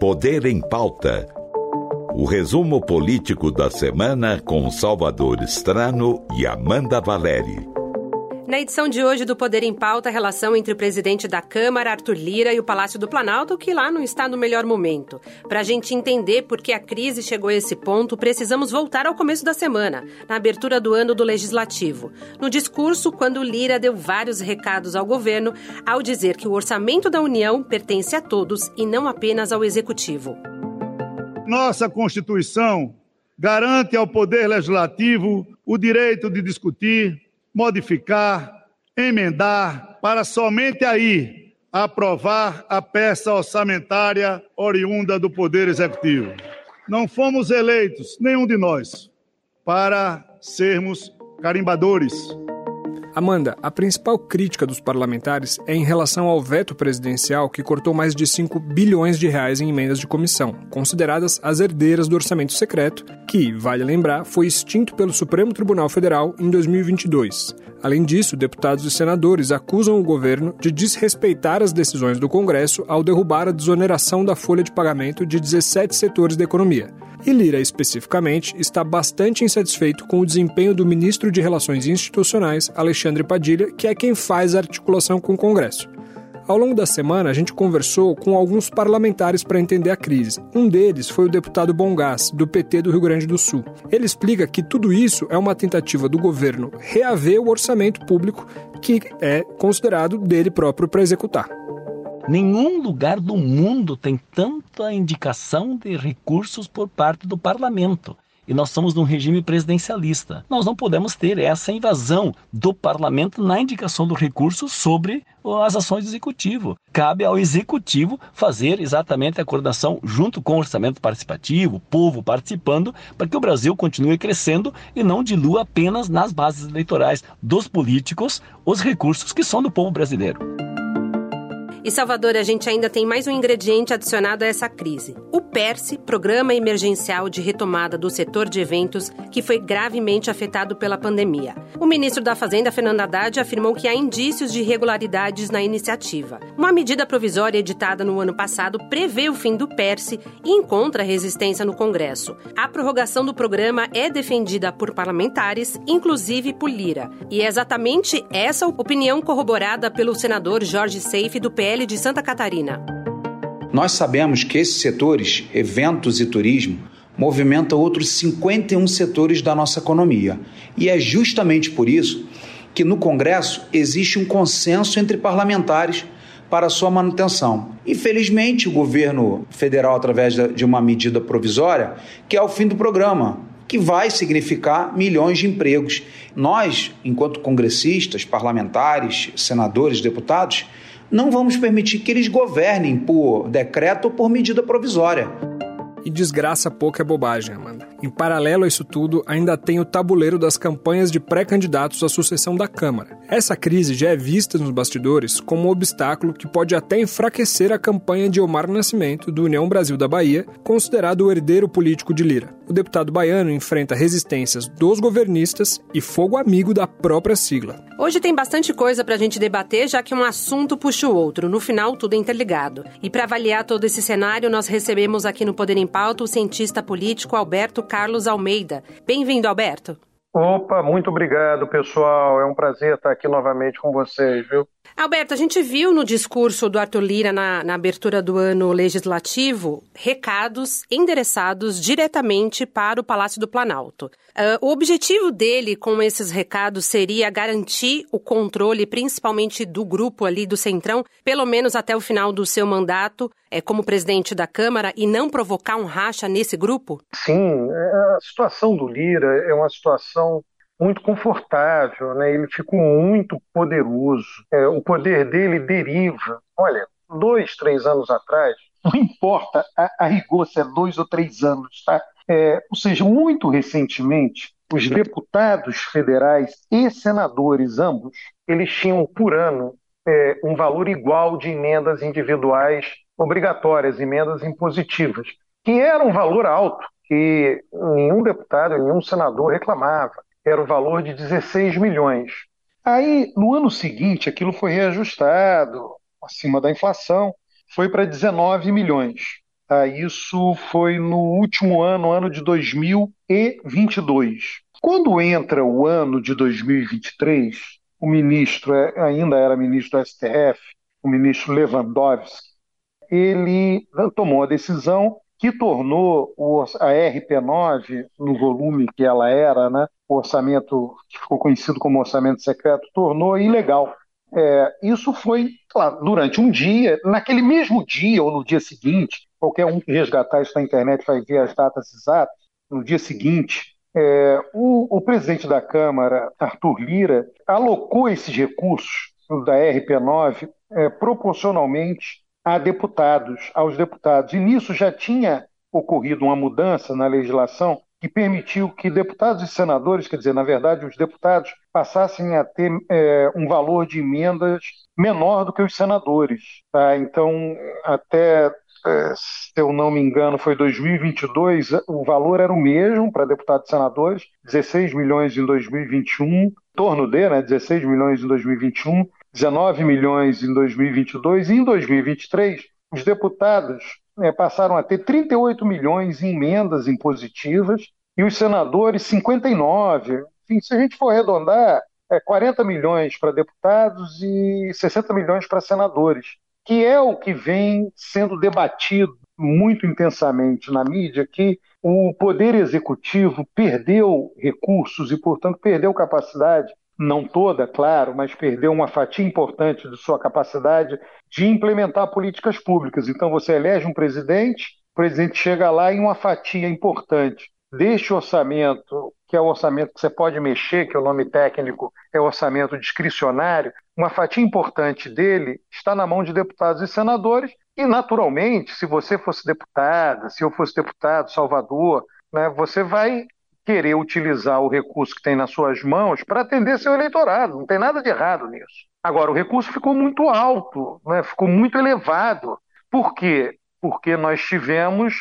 Poder em Pauta. O resumo político da semana com Salvador Estrano e Amanda Valeri. Na edição de hoje do Poder em Pauta, a relação entre o presidente da Câmara, Arthur Lira, e o Palácio do Planalto, que lá não está no melhor momento. Para a gente entender por que a crise chegou a esse ponto, precisamos voltar ao começo da semana, na abertura do ano do Legislativo. No discurso, quando Lira deu vários recados ao governo, ao dizer que o orçamento da União pertence a todos e não apenas ao Executivo. Nossa Constituição garante ao Poder Legislativo o direito de discutir modificar, emendar, para somente aí aprovar a peça orçamentária oriunda do Poder Executivo. Não fomos eleitos, nenhum de nós, para sermos carimbadores. Amanda, a principal crítica dos parlamentares é em relação ao veto presidencial que cortou mais de 5 bilhões de reais em emendas de comissão, consideradas as herdeiras do orçamento secreto, que, vale lembrar, foi extinto pelo Supremo Tribunal Federal em 2022. Além disso, deputados e senadores acusam o governo de desrespeitar as decisões do Congresso ao derrubar a desoneração da folha de pagamento de 17 setores da economia. E Lira, especificamente, está bastante insatisfeito com o desempenho do ministro de Relações Institucionais, Alexandre Padilha, que é quem faz a articulação com o Congresso. Ao longo da semana, a gente conversou com alguns parlamentares para entender a crise. Um deles foi o deputado Bongás, do PT do Rio Grande do Sul. Ele explica que tudo isso é uma tentativa do governo reaver o orçamento público que é considerado dele próprio para executar. Nenhum lugar do mundo tem tanta indicação de recursos por parte do parlamento. E nós somos num regime presidencialista. Nós não podemos ter essa invasão do parlamento na indicação do recurso sobre as ações do executivo. Cabe ao executivo fazer exatamente a coordenação junto com o orçamento participativo, o povo participando, para que o Brasil continue crescendo e não dilua apenas nas bases eleitorais dos políticos os recursos que são do povo brasileiro. E Salvador, a gente ainda tem mais um ingrediente adicionado a essa crise: o PERSE, Programa Emergencial de Retomada do Setor de Eventos, que foi gravemente afetado pela pandemia. O ministro da Fazenda, Fernando Haddad, afirmou que há indícios de irregularidades na iniciativa. Uma medida provisória editada no ano passado prevê o fim do PERSE e encontra resistência no Congresso. A prorrogação do programa é defendida por parlamentares, inclusive por Lira. E é exatamente essa opinião corroborada pelo senador Jorge Seife do PL PL de Santa Catarina. Nós sabemos que esses setores, eventos e turismo, movimentam outros 51 setores da nossa economia. E é justamente por isso que no Congresso existe um consenso entre parlamentares para sua manutenção. Infelizmente, o governo federal, através de uma medida provisória, que é o fim do programa, que vai significar milhões de empregos. Nós, enquanto congressistas, parlamentares, senadores, deputados, não vamos permitir que eles governem por decreto ou por medida provisória. E desgraça pouco é bobagem, Amanda. Em paralelo a isso tudo, ainda tem o tabuleiro das campanhas de pré-candidatos à sucessão da Câmara. Essa crise já é vista nos bastidores como um obstáculo que pode até enfraquecer a campanha de Omar Nascimento, do União Brasil da Bahia, considerado o herdeiro político de Lira. O deputado baiano enfrenta resistências dos governistas e fogo amigo da própria sigla. Hoje tem bastante coisa para a gente debater, já que um assunto puxa o outro. No final, tudo é interligado. E para avaliar todo esse cenário, nós recebemos aqui no Poder em Pauta o cientista político Alberto Carlos Almeida. Bem-vindo, Alberto. Opa, muito obrigado, pessoal. É um prazer estar aqui novamente com vocês, viu? Alberto, a gente viu no discurso do Arthur Lira na, na, abertura do ano legislativo recados endereçados diretamente para o Palácio do Planalto. Uh, o objetivo dele com esses recados seria garantir o controle, principalmente do grupo ali do Centrão, pelo menos até o final do seu mandato é, como presidente da Câmara e não provocar um racha nesse grupo? Sim, é, a situação do Lira é uma situação muito confortável, né? ele ficou muito poderoso. É, o poder dele deriva. Olha, dois, três anos atrás, não importa a, a rigor se é dois ou três anos, tá? É, ou seja, muito recentemente, os deputados federais e senadores, ambos, eles tinham por ano é, um valor igual de emendas individuais obrigatórias, emendas impositivas, que era um valor alto, que nenhum deputado, nenhum senador reclamava era o valor de 16 milhões. Aí, no ano seguinte, aquilo foi reajustado, acima da inflação, foi para 19 milhões. Tá? Isso foi no último ano, ano de 2022. Quando entra o ano de 2023, o ministro é, ainda era ministro do STF, o ministro Lewandowski, ele tomou a decisão que tornou a RP9, no volume que ela era, né, o orçamento que ficou conhecido como orçamento secreto, tornou ilegal. É, isso foi durante um dia, naquele mesmo dia ou no dia seguinte, qualquer um que resgatar isso na internet vai ver as datas exatas, no dia seguinte, é, o, o, presidente da Câmara, Arthur Lira, alocou esses recursos da RP9 é, proporcionalmente a deputados, aos deputados. E nisso já tinha ocorrido uma mudança na legislação que permitiu que deputados e senadores, quer dizer, na verdade, os deputados passassem a ter é, um valor de emendas menor do que os senadores. Tá? Então, até se eu não me engano, foi 2022, o valor era o mesmo para deputados e senadores, 16 milhões em 2021, em torno de, né, 16 milhões em 2021, 19 milhões em 2022 e em 2023 os deputados né, passaram a ter 38 milhões em emendas impositivas e os senadores 59. Enfim, se a gente for arredondar, é 40 milhões para deputados e 60 milhões para senadores que é o que vem sendo debatido muito intensamente na mídia, que o poder executivo perdeu recursos e, portanto, perdeu capacidade, não toda, claro, mas perdeu uma fatia importante de sua capacidade de implementar políticas públicas. Então, você elege um presidente, o presidente chega lá em uma fatia importante deste orçamento, que é o orçamento que você pode mexer, que é o nome técnico é orçamento discricionário, uma fatia importante dele está na mão de deputados e senadores, e naturalmente, se você fosse deputada, se eu fosse deputado, Salvador, né, você vai querer utilizar o recurso que tem nas suas mãos para atender seu eleitorado, não tem nada de errado nisso. Agora, o recurso ficou muito alto, né, ficou muito elevado. Por quê? Porque nós tivemos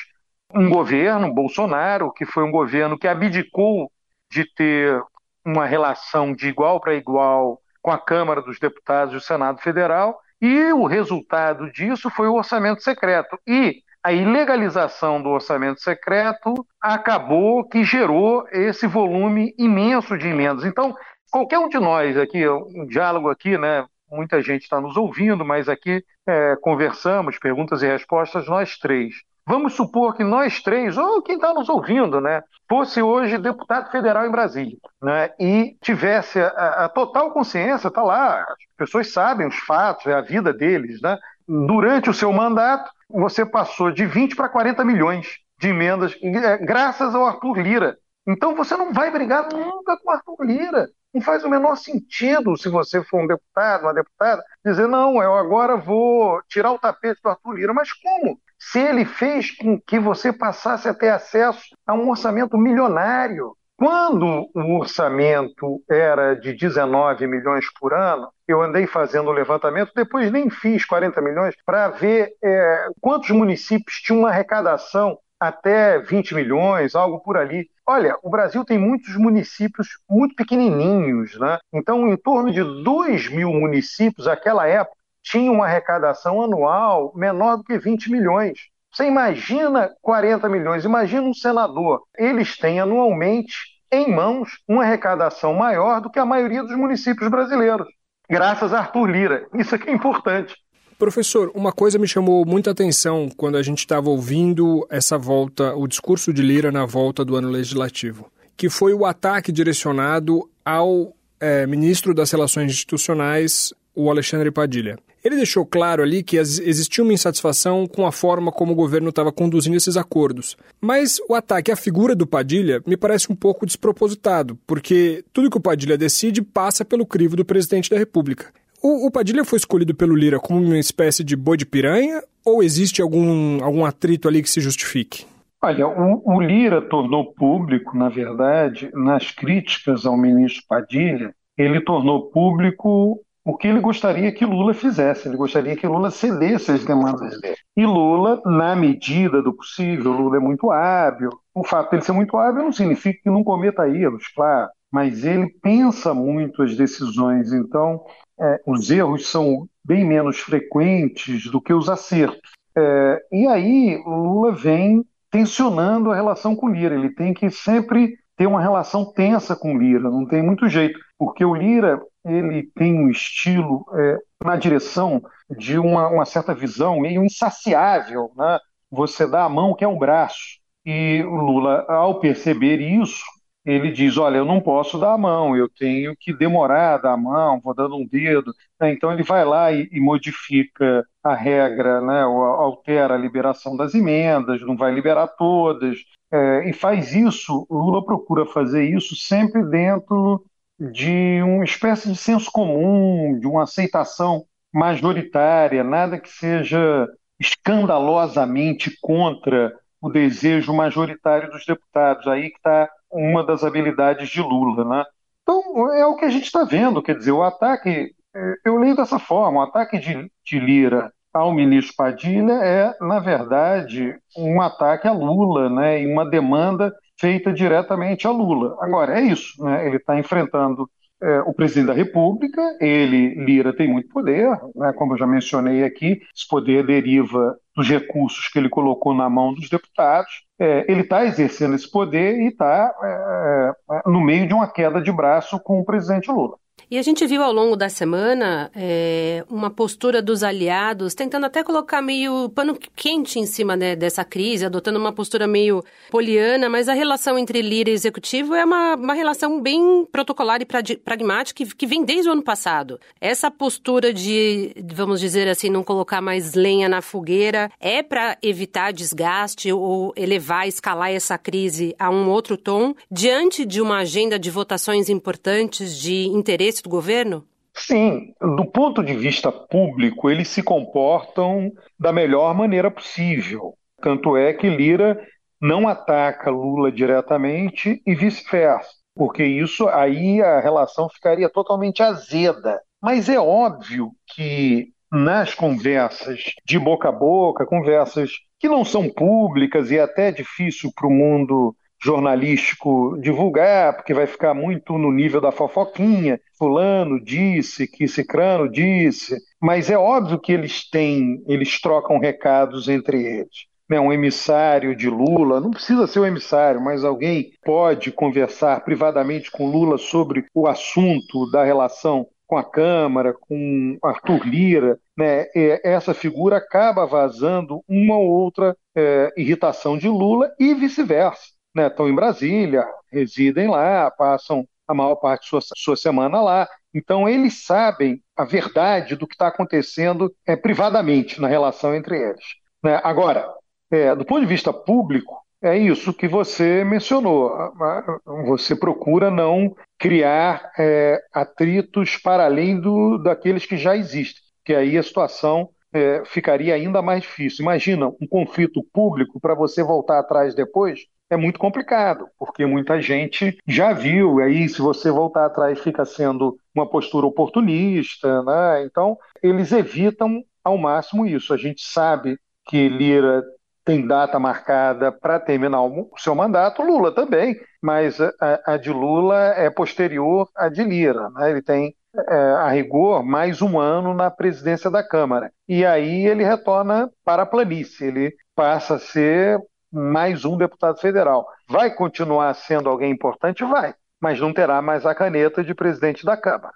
um governo, Bolsonaro, que foi um governo que abdicou de ter uma relação de igual para igual com a Câmara dos Deputados e o Senado Federal, e o resultado disso foi o orçamento secreto. E a ilegalização do orçamento secreto acabou que gerou esse volume imenso de emendas. Então, qualquer um de nós aqui, um diálogo aqui, né? Muita gente está nos ouvindo, mas aqui é, conversamos, perguntas e respostas, nós três. Vamos supor que nós três, ou quem está nos ouvindo, né, fosse hoje deputado federal em Brasília, né, e tivesse a, a total consciência, está lá, as pessoas sabem os fatos, é a vida deles, né, durante o seu mandato, você passou de 20 para 40 milhões de emendas, é, graças ao Arthur Lira. Então você não vai brigar nunca com o Arthur Lira. Não faz o menor sentido se você for um deputado, uma deputada, dizer, não, eu agora vou tirar o tapete do Arthur Lira. Mas como? Se ele fez com que você passasse a ter acesso a um orçamento milionário. Quando o orçamento era de 19 milhões por ano, eu andei fazendo o levantamento, depois nem fiz 40 milhões, para ver é, quantos municípios tinham uma arrecadação até 20 milhões, algo por ali. Olha, o Brasil tem muitos municípios muito pequenininhos, né? Então, em torno de 2 mil municípios, naquela época, tinha uma arrecadação anual menor do que 20 milhões. Você imagina 40 milhões, imagina um senador. Eles têm anualmente em mãos uma arrecadação maior do que a maioria dos municípios brasileiros, graças a Arthur Lira. Isso aqui é importante. Professor, uma coisa me chamou muita atenção quando a gente estava ouvindo essa volta, o discurso de Lira na volta do ano legislativo, que foi o ataque direcionado ao é, ministro das Relações Institucionais, o Alexandre Padilha. Ele deixou claro ali que existia uma insatisfação com a forma como o governo estava conduzindo esses acordos. Mas o ataque à figura do Padilha me parece um pouco despropositado, porque tudo que o Padilha decide passa pelo crivo do presidente da República. O, o Padilha foi escolhido pelo Lira como uma espécie de boi de piranha ou existe algum, algum atrito ali que se justifique? Olha, o, o Lira tornou público, na verdade, nas críticas ao ministro Padilha, ele tornou público o que ele gostaria que Lula fizesse. Ele gostaria que Lula cedesse as demandas dele. E Lula, na medida do possível, Lula é muito hábil. O fato de ele ser muito hábil não significa que não cometa erros, claro, mas ele pensa muito as decisões. Então, é, os erros são bem menos frequentes do que os acertos. É, e aí Lula vem tensionando a relação com Lira. Ele tem que sempre ter uma relação tensa com Lira, não tem muito jeito, porque o Lira ele tem um estilo é, na direção de uma, uma, certa visão meio insaciável, né? Você dá a mão que é um braço. E Lula, ao perceber isso, ele diz: Olha, eu não posso dar a mão, eu tenho que demorar a dar a mão, vou dando um dedo. Então ele vai lá e, e modifica a regra, né, altera a liberação das emendas, não vai liberar todas, é, e faz isso. Lula procura fazer isso sempre dentro de uma espécie de senso comum, de uma aceitação majoritária, nada que seja escandalosamente contra o desejo majoritário dos deputados. Aí que está uma das habilidades de Lula, né? Então é o que a gente está vendo, quer dizer, o ataque, é, eu leio dessa forma, o ataque de, de Lira ao ministro Padilha é, na verdade, um ataque a Lula, né? E uma demanda feita diretamente a Lula. Agora é isso, né? Ele está enfrentando é, o presidente da República, ele, Lira, tem muito poder, né, como eu já mencionei aqui, esse poder deriva dos recursos que ele colocou na mão dos deputados. É, ele está exercendo esse poder e está é, é, no meio de uma queda de braço com o presidente Lula. E a gente viu ao longo da semana é, uma postura dos aliados tentando até colocar meio pano quente em cima né, dessa crise, adotando uma postura meio poliana, mas a relação entre líder e executivo é uma, uma relação bem protocolar e pragmática que, que vem desde o ano passado. Essa postura de, vamos dizer assim, não colocar mais lenha na fogueira é para evitar desgaste ou elevar, escalar essa crise a um outro tom, diante de uma agenda de votações importantes de interesse do governo? Sim, do ponto de vista público, eles se comportam da melhor maneira possível. Tanto é que Lira não ataca Lula diretamente e vice-versa, porque isso aí a relação ficaria totalmente azeda. Mas é óbvio que nas conversas de boca a boca, conversas que não são públicas e é até difícil para o mundo jornalístico divulgar, porque vai ficar muito no nível da fofoquinha. Fulano disse que Cicrano disse, mas é óbvio que eles têm, eles trocam recados entre eles. Né, um emissário de Lula, não precisa ser um emissário, mas alguém pode conversar privadamente com Lula sobre o assunto da relação com a Câmara, com Arthur Lira, né, essa figura acaba vazando uma ou outra é, irritação de Lula e vice-versa né, estão em Brasília, residem lá, passam a maior parte de sua, sua semana lá. Então, eles sabem a verdade do que está acontecendo é, privadamente na relação entre eles. Né? Agora, é, do ponto de vista público, é isso que você mencionou. Você procura não criar é, atritos para além do, daqueles que já existem, que aí a situação é, ficaria ainda mais difícil. Imagina um conflito público para você voltar atrás depois, é muito complicado, porque muita gente já viu, e aí se você voltar atrás fica sendo uma postura oportunista, né? Então, eles evitam ao máximo isso. A gente sabe que Lira tem data marcada para terminar o seu mandato, Lula também, mas a, a, de Lula é posterior à de Lira, né? Ele tem é, a rigor, mais um ano na presidência da Câmara. E aí ele retorna para a planície, ele passa a ser mais um deputado federal. Vai continuar sendo alguém importante? Vai, mas não terá mais a caneta de presidente da Câmara.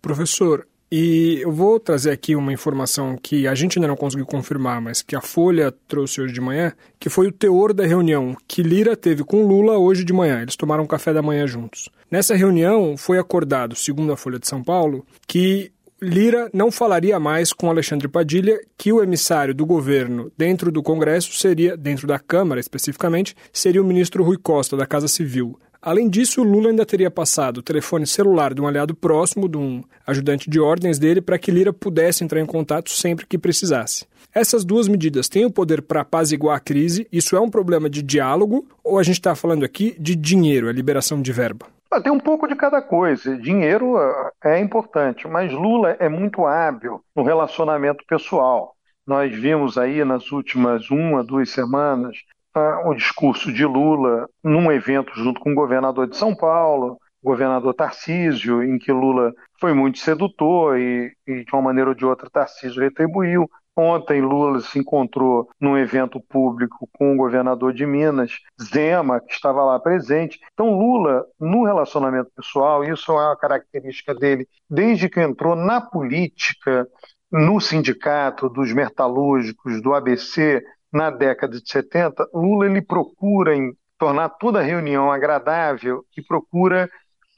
Professor, e eu vou trazer aqui uma informação que a gente ainda não conseguiu confirmar, mas que a Folha trouxe hoje de manhã, que foi o teor da reunião que Lira teve com Lula hoje de manhã. Eles tomaram café da manhã juntos. Nessa reunião foi acordado, segundo a Folha de São Paulo, que Lira não falaria mais com Alexandre Padilha que o emissário do governo dentro do Congresso seria, dentro da Câmara especificamente, seria o ministro Rui Costa, da Casa Civil. Além disso, Lula ainda teria passado o telefone celular de um aliado próximo, de um ajudante de ordens dele, para que Lira pudesse entrar em contato sempre que precisasse. Essas duas medidas têm o poder para apaziguar a crise? Isso é um problema de diálogo ou a gente está falando aqui de dinheiro, a liberação de verba? Ah, tem um pouco de cada coisa. Dinheiro ah, é importante, mas Lula é muito hábil no relacionamento pessoal. Nós vimos aí nas últimas uma, duas semanas uh, o discurso de Lula num evento junto com o governador de São Paulo, o governador Tarcísio, em que Lula foi muito sedutor e, e de uma maneira ou de outra Tarcísio retribuiu. Ontem Lula se encontrou num evento público com o governador de Minas, Zema, que estava lá presente. Então Lula, no relacionamento pessoal, isso é uma característica dele desde que entrou na política, no sindicato dos metalúrgicos do ABC na década de 70, Lula ele procura em tornar toda reunião agradável e procura,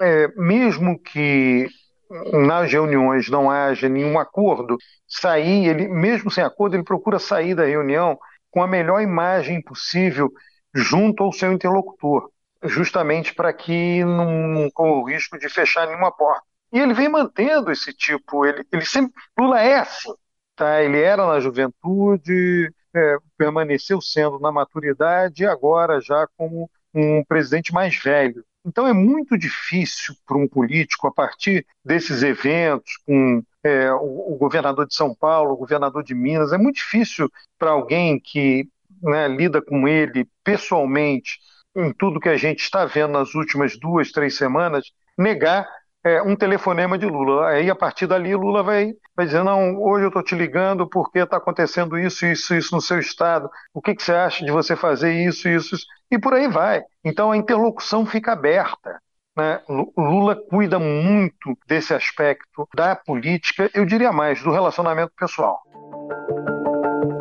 é, mesmo que nas reuniões não haja nenhum acordo, sair, ele, mesmo sem acordo, ele procura sair da reunião com a melhor imagem possível junto ao seu interlocutor, justamente para que não corra o risco de fechar nenhuma porta. E ele vem mantendo esse tipo, ele, ele sempre, Lula é assim, tá? ele era na juventude, é, permaneceu sendo na maturidade e agora já como um presidente mais velho. Então é muito difícil para um político, a partir desses eventos, com é, o, o, governador de São Paulo, o governador de Minas, é muito difícil para alguém que né, lida com ele pessoalmente, em tudo que a gente está vendo nas últimas duas, três semanas, negar é, um telefonema de Lula. Aí, a partir dali, Lula vai, vai dizer: não, hoje eu estou te ligando porque está acontecendo isso, isso, isso no seu estado. O que, que você acha de você fazer isso, isso, isso? E por aí vai. Então, a interlocução fica aberta. Né? Lula cuida muito desse aspecto da política, eu diria mais, do relacionamento pessoal.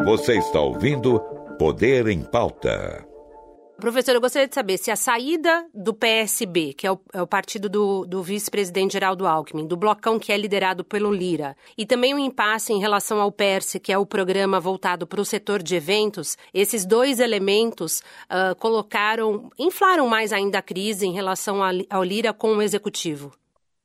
Você está ouvindo Poder em Pauta. Professor, eu gostaria de saber se a saída do PSB, que é o, é o partido do, do vice-presidente Geraldo Alckmin, do blocão que é liderado pelo Lira, e também o um impasse em relação ao PERSE, que é o programa voltado para o setor de eventos, esses dois elementos uh, colocaram, inflaram mais ainda a crise em relação ao Lira com o executivo?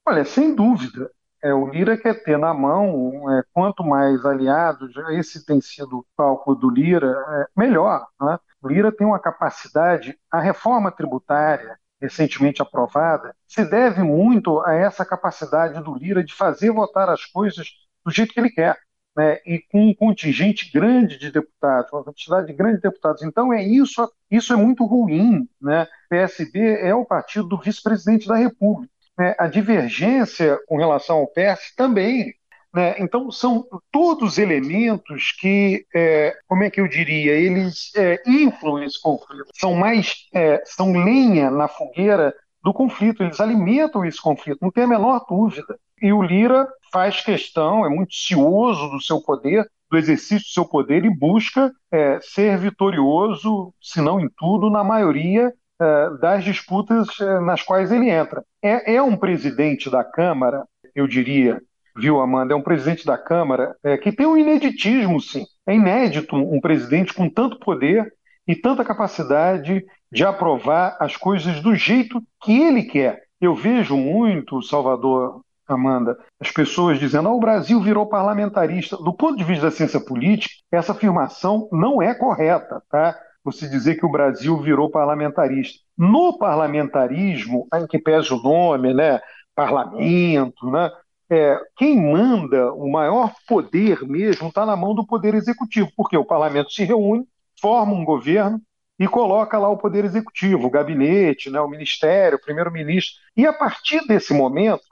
Olha, sem dúvida. É, o Lira quer ter na mão, é, quanto mais aliados, esse tem sido o cálculo do Lira, é, melhor. Né? Lira tem uma capacidade, a reforma tributária recentemente aprovada se deve muito a essa capacidade do Lira de fazer votar as coisas do jeito que ele quer. Né, e com um contingente grande de deputados, uma quantidade de deputados. Então é isso, isso é muito ruim. Né? PSB é o partido do vice-presidente da República. Né? A divergência com relação ao PS também né? Então, são todos elementos que, é, como é que eu diria, eles é, influem esse conflito, são mais, é, são lenha na fogueira do conflito, eles alimentam esse conflito, não tem a menor dúvida. E o Lira faz questão, é muito cioso do seu poder, do exercício do seu poder e busca é, ser vitorioso, se não em tudo, na maioria é, das disputas é, nas quais ele entra. É, é um presidente da Câmara, eu diria, viu, Amanda? É um presidente da Câmara é, que tem um ineditismo, sim. É inédito um presidente com tanto poder e tanta capacidade de aprovar as coisas do jeito que ele quer. Eu vejo muito, Salvador, Amanda, as pessoas dizendo ah, o Brasil virou parlamentarista. Do ponto de vista da ciência política, essa afirmação não é correta, tá? Você dizer que o Brasil virou parlamentarista. No parlamentarismo, em que pese o nome, né? Parlamento, né? É, quem manda o maior poder mesmo está na mão do poder executivo, porque o parlamento se reúne, forma um governo e coloca lá o poder executivo, o gabinete, né, o ministério, o primeiro-ministro. E a partir desse momento,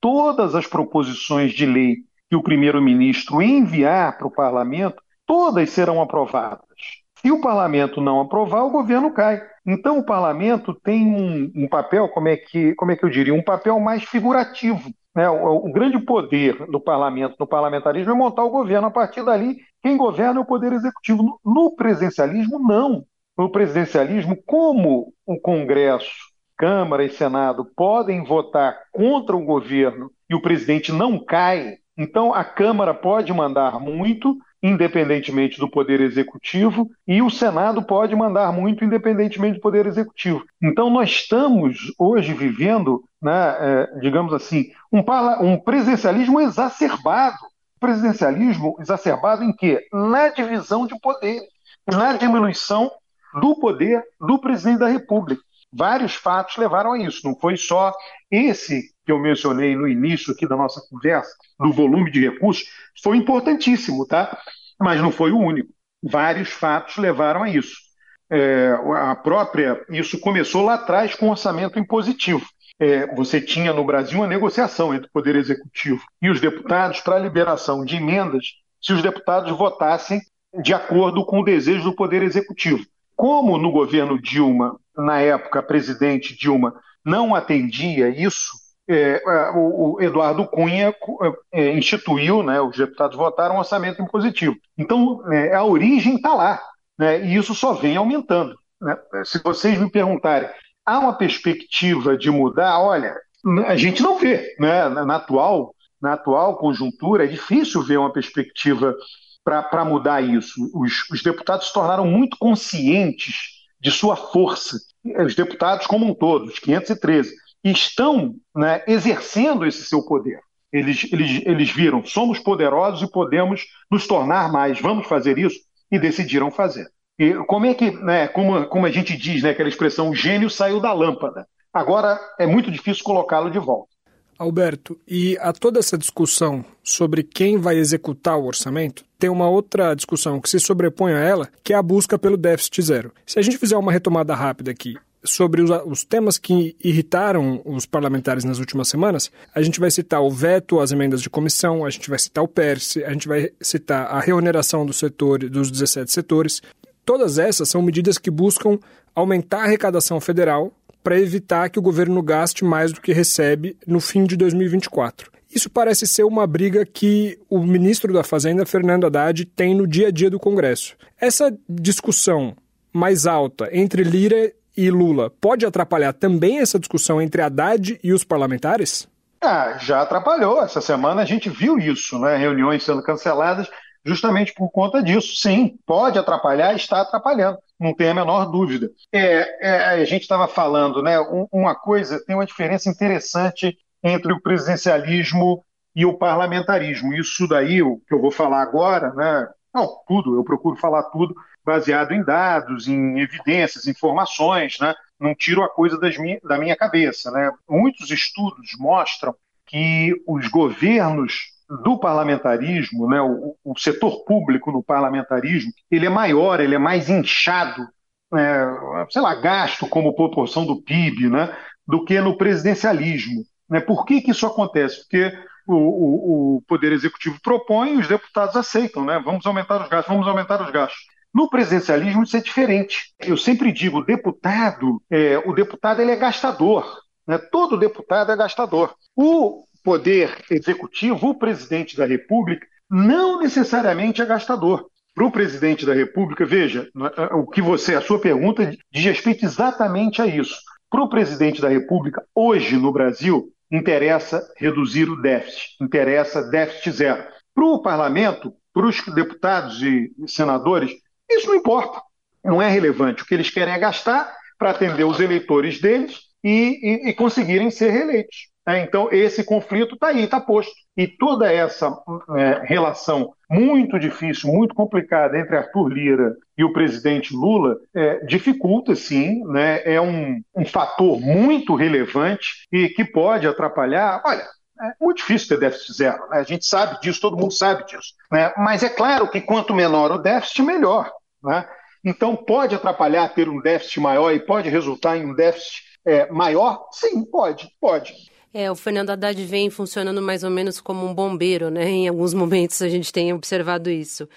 todas as proposições de lei que o primeiro-ministro enviar para o parlamento, todas serão aprovadas. Se o parlamento não aprovar, o governo cai. Então o parlamento tem um, um papel, como é, que, como é que eu diria, um papel mais figurativo né, o, o, grande poder do parlamento, do parlamentarismo, é montar o governo. A partir dali, quem governa é o poder executivo. No, no presidencialismo, não. No presidencialismo, como o Congresso, Câmara e Senado podem votar contra o governo e o presidente não cai, então a Câmara pode mandar muito, independentemente do poder executivo, e o Senado pode mandar muito, independentemente do poder executivo. Então, nós estamos hoje vivendo, né, é, digamos assim, um, um presidencialismo exacerbado. Presidencialismo exacerbado em quê? Na divisão de poder, na diminuição do poder do presidente da República. Vários fatos levaram a isso. Não foi só esse que eu mencionei no início aqui da nossa conversa, do volume de recursos, foi importantíssimo, tá? Mas não foi o único. Vários fatos levaram a isso. É, a própria, isso começou lá atrás com o orçamento impositivo. É, você tinha no Brasil uma negociação entre o Poder Executivo e os deputados para a liberação de emendas se os deputados votassem de acordo com o desejo do Poder Executivo. Como no governo Dilma, na época, a presidente Dilma não atendia isso, é, é o, o, Eduardo Cunha é, instituiu, né, os deputados votaram um orçamento impositivo. Então, é, a origem está lá, né, e isso só vem aumentando. Né? Se vocês me perguntarem, há uma perspectiva de mudar? Olha, a gente não vê. Né? Na, atual, na atual conjuntura, é difícil ver uma perspectiva para mudar isso. Os, os deputados se tornaram muito conscientes de sua força, os deputados como um todo, os 513, estão né, exercendo esse seu poder. Eles, eles, eles viram, somos poderosos e podemos nos tornar mais, vamos fazer isso, e decidiram fazer. E como é que, né, como, como a gente diz, né, aquela expressão, o gênio saiu da lâmpada. Agora é muito difícil colocá-lo de volta. Alberto, e a toda essa discussão sobre quem vai executar o orçamento, tem uma outra discussão que se sobrepõe a ela, que é a busca pelo déficit zero. Se a gente fizer uma retomada rápida aqui sobre os, os, temas que irritaram os parlamentares nas últimas semanas, a gente vai citar o veto às emendas de comissão, a gente vai citar o PERSE, a gente vai citar a reoneração do setor, dos 17 setores. Todas essas são medidas que buscam aumentar a arrecadação federal para evitar que o governo gaste mais do que recebe no fim de 2024. Isso parece ser uma briga que o ministro da Fazenda, Fernando Haddad, tem no dia a dia do Congresso. Essa discussão mais alta entre Lira e Lula pode atrapalhar também essa discussão entre Haddad e os parlamentares? Ah, já atrapalhou. Essa semana a gente viu isso, né? Reuniões sendo canceladas justamente por conta disso. Sim, pode atrapalhar, está atrapalhando, não tem a menor dúvida. É, é a gente estava falando, né? Um, uma coisa, tem uma diferença interessante entre o presidencialismo e o parlamentarismo. Isso daí, o que eu vou falar agora, né? Não, tudo, eu procuro falar tudo baseado em dados, em evidências, informações, né? Não tiro a coisa minha, da minha cabeça, né? Muitos estudos mostram que os governos do parlamentarismo, né, o, o, setor público no parlamentarismo, ele é maior, ele é mais inchado, é, sei lá, gasto como proporção do PIB, né, do que no presidencialismo. Né? Por que, que isso acontece? Porque o, o, o, Poder Executivo propõe e os deputados aceitam, né? Vamos aumentar os gastos, vamos aumentar os gastos. No presidencialismo isso é diferente. Eu sempre digo, deputado, é, o deputado ele é gastador. Né? Todo deputado é gastador. O poder executivo, o presidente da República, não necessariamente é gastador. Para o presidente da República, veja, é, é, o que você, a sua pergunta diz respeito exatamente a isso. Para o presidente da República, hoje no Brasil, interessa reduzir o déficit, interessa déficit zero. Para o parlamento, para os deputados e senadores, isso não importa, não é relevante. O que eles querem é gastar para atender os eleitores deles e, e, e conseguirem ser reeleitos. É, então, esse conflito está aí, está posto. E toda essa é, relação muito difícil, muito complicada entre Arthur Lira e o presidente Lula é, dificulta, sim, né, é um, um fator muito relevante e que pode atrapalhar. Olha, é muito difícil ter déficit zero, né? a gente sabe disso, todo mundo sabe disso. Né? Mas é claro que quanto menor o déficit, melhor. Né? Então, pode atrapalhar ter um déficit maior e pode resultar em um déficit é, maior? Sim, pode, pode. É, o Fernando Haddad vem funcionando mais ou menos como um bombeiro, né? Em alguns momentos a gente tem observado isso.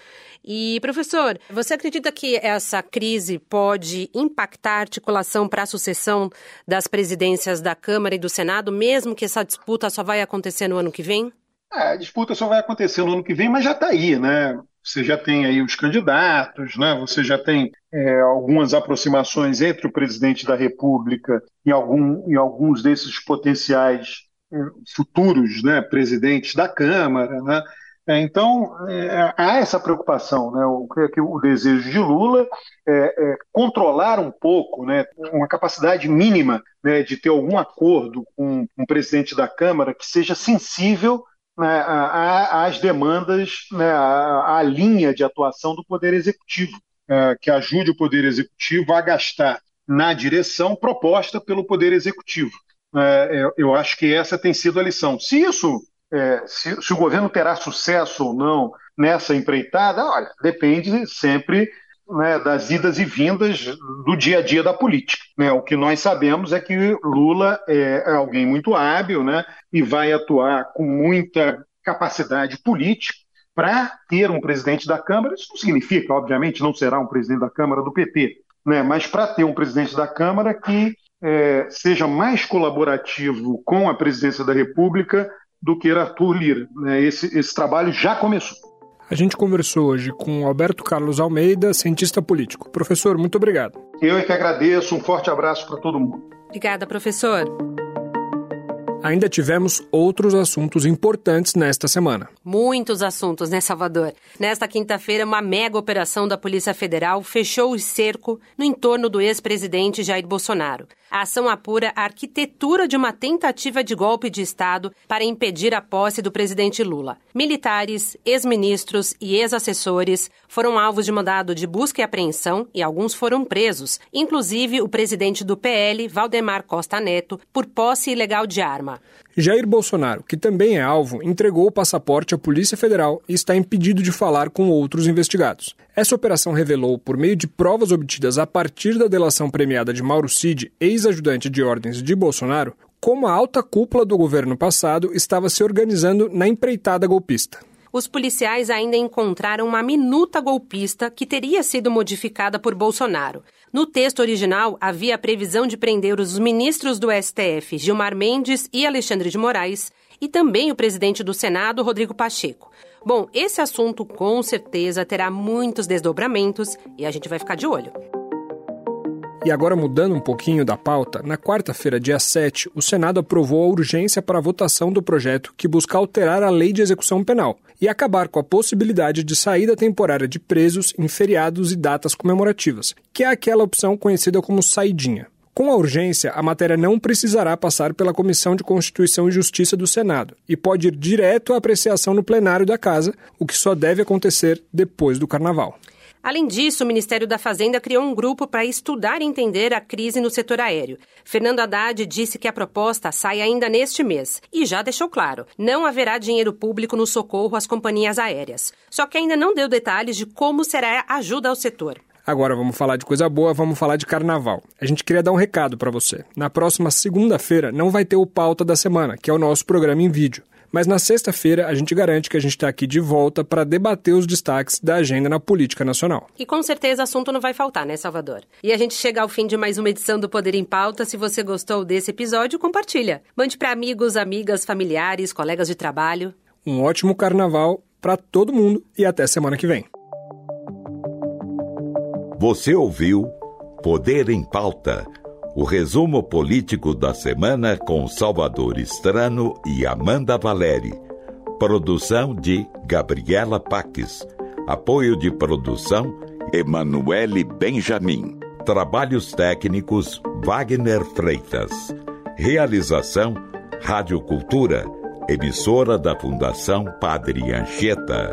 E, professor, você acredita que essa crise pode impactar a articulação para a sucessão das presidências da Câmara e do Senado, mesmo que essa disputa só vai acontecer no ano que vem? É, a disputa só vai acontecer no ano que vem, mas já está aí, né? Você já tem aí os candidatos, né? você já tem é, algumas aproximações entre o presidente da República e, algum, e alguns desses potenciais é, futuros né, presidentes da Câmara. Né? É, então, é, há essa preocupação. Né? O, que o desejo de Lula é, é, controlar um pouco, né, uma capacidade mínima né, de ter algum acordo com um presidente da Câmara que seja sensível né, às demandas, né, à, linha de atuação do Poder Executivo, é, que ajude o Poder Executivo a gastar na direção proposta pelo Poder Executivo. É, é, eu acho que essa tem sido a lição. Se isso, é, se, se, o governo terá sucesso ou não nessa empreitada, olha, depende sempre né, das idas e vindas do dia a dia da política. Né? O que nós sabemos é que Lula é, é alguém muito hábil né, e vai atuar com muita capacidade política para ter um presidente da Câmara, isso não significa, obviamente, não será um presidente da Câmara do PT, né? mas para ter um presidente da Câmara que é, seja mais colaborativo com a presidência da República do que Arthur Lira. Né? Esse, esse trabalho já começou. A gente conversou hoje com Alberto Carlos Almeida, cientista político. Professor, muito obrigado. Eu é que agradeço. Um forte abraço para todo mundo. Obrigada, professor. Ainda tivemos outros assuntos importantes nesta semana. Muitos assuntos, né, Salvador? Nesta quinta-feira, uma mega operação da Polícia Federal fechou o cerco no entorno do ex-presidente Jair Bolsonaro. A ação apura a arquitetura de uma tentativa de golpe de Estado para impedir a posse do presidente Lula. Militares, ex-ministros e ex-assessores foram alvos de mandado de busca e apreensão e alguns foram presos, inclusive o presidente do PL, Valdemar Costa Neto, por posse ilegal de arma. Jair Bolsonaro, que também é alvo, entregou o passaporte à Polícia Federal e está impedido de falar com outros investigados. Essa operação revelou, por meio de provas obtidas a partir da delação premiada de Mauro Cid, ex-ajudante de ordens de Bolsonaro, como a alta cúpula do governo passado estava se organizando na empreitada golpista os policiais ainda encontraram uma minuta golpista que teria sido modificada por Bolsonaro. No texto original, havia a previsão de prender os ministros do STF, Gilmar Mendes e Alexandre de Moraes, e também o presidente do Senado, Rodrigo Pacheco. Bom, esse assunto com certeza terá muitos desdobramentos e a gente vai ficar de olho. E agora, mudando um pouquinho da pauta, na quarta-feira, dia 7, o Senado aprovou a urgência para a votação do projeto que busca alterar a lei de execução penal e acabar com a possibilidade de saída temporária de presos em feriados e datas comemorativas, que é aquela opção conhecida como saidinha. Com a urgência, a matéria não precisará passar pela Comissão de Constituição e Justiça do Senado e pode ir direto à apreciação no plenário da Casa, o que só deve acontecer depois do Carnaval. Além disso, o Ministério da Fazenda criou um grupo para estudar e entender a crise no setor aéreo. Fernando Haddad disse que a proposta sai ainda neste mês e já deixou claro: não haverá dinheiro público no socorro às companhias aéreas. Só que ainda não deu detalhes de como será a ajuda ao setor. Agora vamos falar de coisa boa, vamos falar de carnaval. A gente queria dar um recado para você. Na próxima segunda-feira não vai ter o pauta da semana, que é o nosso programa em vídeo. Mas na sexta-feira a gente garante que a gente está aqui de volta para debater os destaques da agenda na política nacional. E com certeza assunto não vai faltar, né, Salvador? E a gente chega ao fim de mais uma edição do Poder em Pauta. Se você gostou desse episódio, compartilha. Mande para amigos, amigas, familiares, colegas de trabalho. Um ótimo carnaval para todo mundo e até semana que vem. Você ouviu Poder em Pauta o resumo político da semana com Salvador Estrano e Amanda Valeri. Produção de Gabriela Paques. Apoio de produção Emanuele Benjamin. Trabalhos técnicos Wagner Freitas. Realização Rádio Cultura, emissora da Fundação Padre Anchieta.